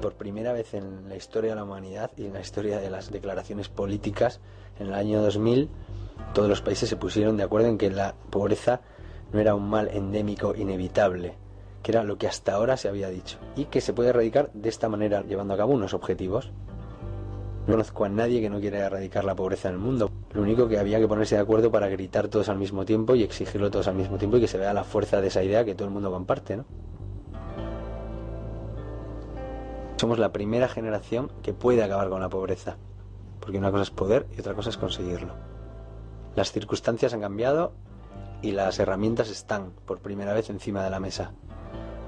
Por primera vez en la historia de la humanidad y en la historia de las declaraciones políticas, en el año 2000, todos los países se pusieron de acuerdo en que la pobreza no era un mal endémico inevitable, que era lo que hasta ahora se había dicho, y que se puede erradicar de esta manera, llevando a cabo unos objetivos. No conozco a nadie que no quiera erradicar la pobreza en el mundo. Lo único que había que ponerse de acuerdo para gritar todos al mismo tiempo y exigirlo todos al mismo tiempo y que se vea la fuerza de esa idea que todo el mundo comparte, ¿no? Somos la primera generación que puede acabar con la pobreza, porque una cosa es poder y otra cosa es conseguirlo. Las circunstancias han cambiado y las herramientas están por primera vez encima de la mesa.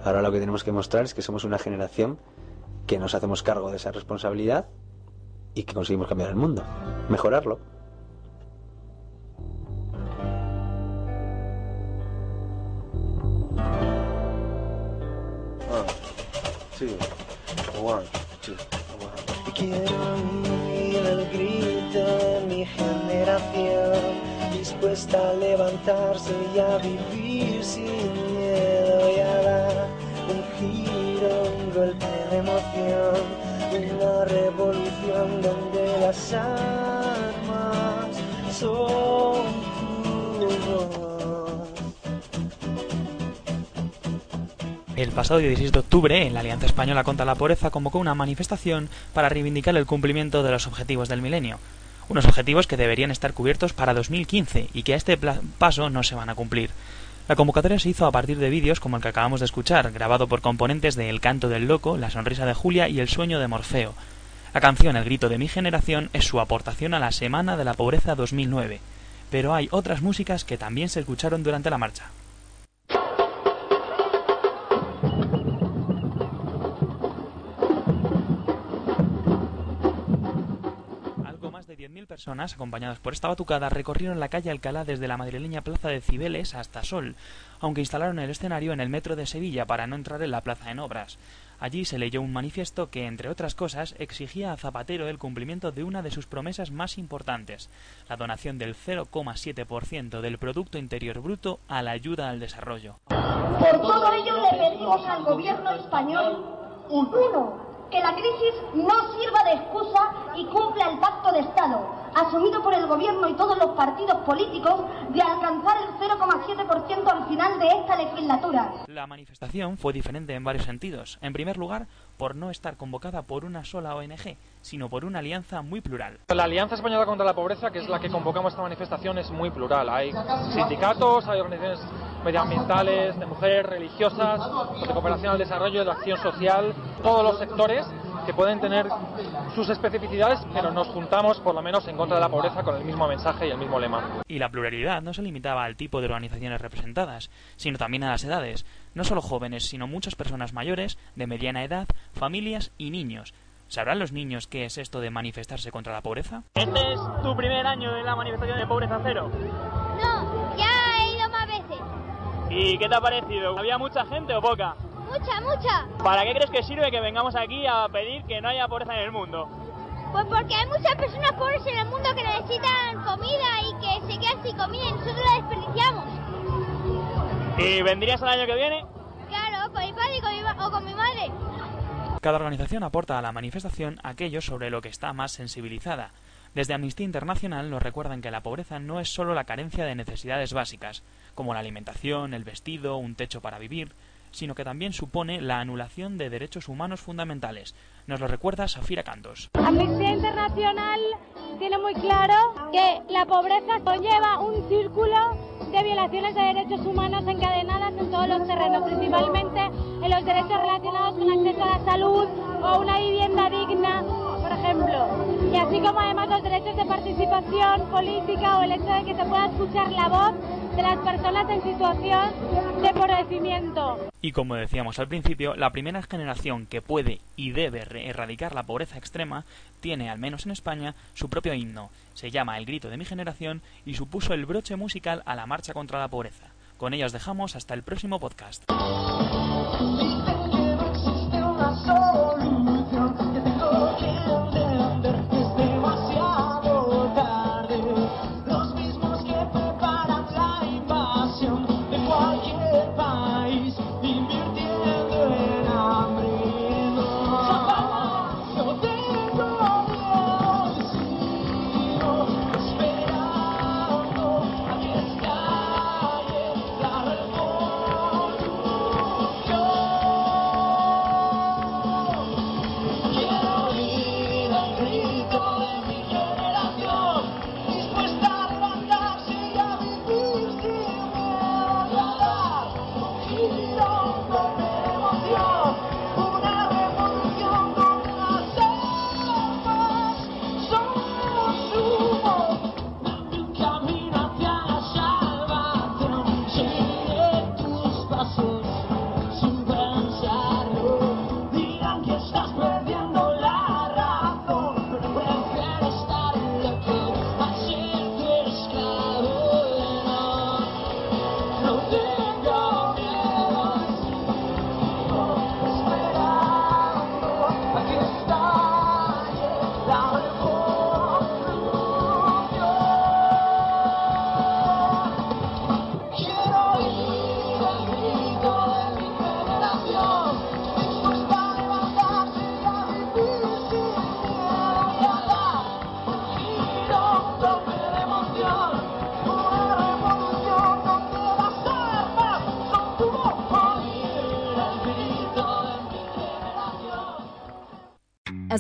Ahora lo que tenemos que mostrar es que somos una generación que nos hacemos cargo de esa responsabilidad y que conseguimos cambiar el mundo, mejorarlo. Ah. One. Quiero oír el grito de mi generación, dispuesta a levantarse y a vivir sin miedo y a dar un giro, un golpe de emoción, una revolución donde las armas son El pasado 16 de octubre, la Alianza Española contra la Pobreza convocó una manifestación para reivindicar el cumplimiento de los objetivos del milenio. Unos objetivos que deberían estar cubiertos para 2015 y que a este paso no se van a cumplir. La convocatoria se hizo a partir de vídeos como el que acabamos de escuchar, grabado por componentes de El canto del loco, La sonrisa de Julia y El sueño de Morfeo. La canción El grito de mi generación es su aportación a la Semana de la Pobreza 2009. Pero hay otras músicas que también se escucharon durante la marcha. Personas, acompañadas por esta batucada, recorrieron la calle Alcalá desde la madrileña plaza de Cibeles hasta Sol, aunque instalaron el escenario en el metro de Sevilla para no entrar en la plaza en obras. Allí se leyó un manifiesto que, entre otras cosas, exigía a Zapatero el cumplimiento de una de sus promesas más importantes, la donación del 0,7% del Producto Interior Bruto a la ayuda al desarrollo. Por todo ello le pedimos al gobierno español, uno, que la crisis no sirva de excusa y cumpla el pacto de Estado, asumido por el Gobierno y todos los partidos políticos, de alcanzar el 0,7% al final de esta legislatura. La manifestación fue diferente en varios sentidos. En primer lugar, por no estar convocada por una sola ONG, sino por una alianza muy plural. La Alianza Española contra la Pobreza, que es la que convocamos esta manifestación, es muy plural. Hay sindicatos, hay organizaciones medioambientales, de mujeres, religiosas, de cooperación al desarrollo, de acción social, todos los sectores que pueden tener sus especificidades, pero nos juntamos por lo menos en contra de la pobreza con el mismo mensaje y el mismo lema. Y la pluralidad no se limitaba al tipo de organizaciones representadas, sino también a las edades, no solo jóvenes, sino muchas personas mayores, de mediana edad, familias y niños. ¿Sabrán los niños qué es esto de manifestarse contra la pobreza? ¿Este es tu primer año en la manifestación de pobreza cero? No, ya he ido más veces. ¿Y qué te ha parecido? ¿Había mucha gente o poca? Mucha, mucha. ¿Para qué crees que sirve que vengamos aquí a pedir que no haya pobreza en el mundo? Pues porque hay muchas personas pobres en el mundo que necesitan comida y que se quedan sin comida y nosotros la desperdiciamos. ¿Y vendrías el año que viene? Claro, con mi padre y con mi o con mi madre. Cada organización aporta a la manifestación aquello sobre lo que está más sensibilizada. Desde Amnistía Internacional nos recuerdan que la pobreza no es solo la carencia de necesidades básicas, como la alimentación, el vestido, un techo para vivir, sino que también supone la anulación de derechos humanos fundamentales. Nos lo recuerda Safira Cantos. Amnistía Internacional tiene muy claro que la pobreza conlleva un círculo de violaciones de derechos humanos encadenadas en todos los terrenos, principalmente en los derechos relacionados con acceso a la salud o una vivienda digna, por ejemplo. Y así como además los derechos de participación política o el hecho de que se pueda escuchar la voz de las personas en situación de empobrecimiento. Y como decíamos al principio, la primera generación que puede y debe erradicar la pobreza extrema tiene, al menos en España, su propio himno. Se llama El Grito de mi generación y supuso el broche musical a la marcha contra la pobreza. Con ellos dejamos hasta el próximo podcast.